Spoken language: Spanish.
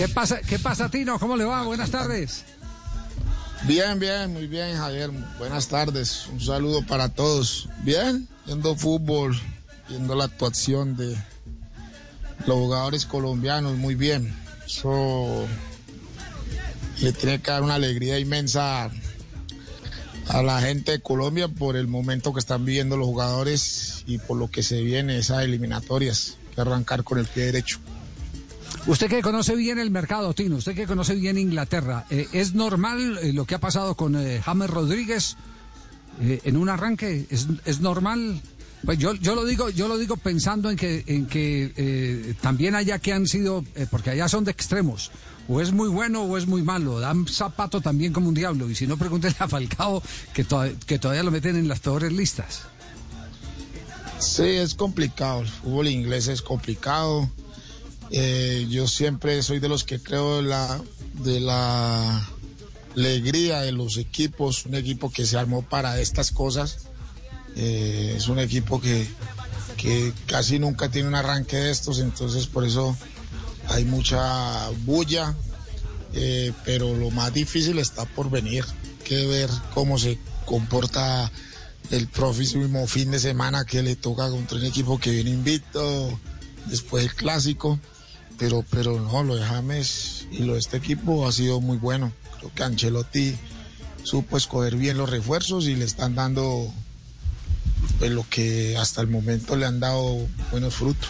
¿Qué pasa, qué pasa, Tino? ¿Cómo le va? Buenas tardes. Bien, bien, muy bien, Javier. Buenas tardes. Un saludo para todos. Bien, viendo fútbol, viendo la actuación de los jugadores colombianos, muy bien. Eso le tiene que dar una alegría inmensa a la gente de Colombia por el momento que están viviendo los jugadores y por lo que se viene esas eliminatorias. Que arrancar con el pie derecho. Usted que conoce bien el mercado, Tino, usted que conoce bien Inglaterra, eh, ¿es normal eh, lo que ha pasado con eh, James Rodríguez eh, en un arranque? ¿Es, normal? Pues yo, yo lo digo, yo lo digo pensando en que, en que también allá que han sido, porque allá son de extremos, o es muy bueno o es muy malo, dan zapato también como un diablo, y si no pregúntenle a Falcao que, to- que todavía lo meten en las peores listas. Sí, es complicado. El fútbol inglés es complicado. Eh, yo siempre soy de los que creo de la, de la alegría de los equipos, un equipo que se armó para estas cosas. Eh, es un equipo que, que casi nunca tiene un arranque de estos, entonces por eso hay mucha bulla, eh, pero lo más difícil está por venir, que ver cómo se comporta el próximo fin de semana que le toca contra un equipo que viene invicto, después el clásico, pero, pero no, lo de James y lo de este equipo ha sido muy bueno. Creo que Ancelotti supo escoger bien los refuerzos y le están dando pues, lo que hasta el momento le han dado buenos frutos.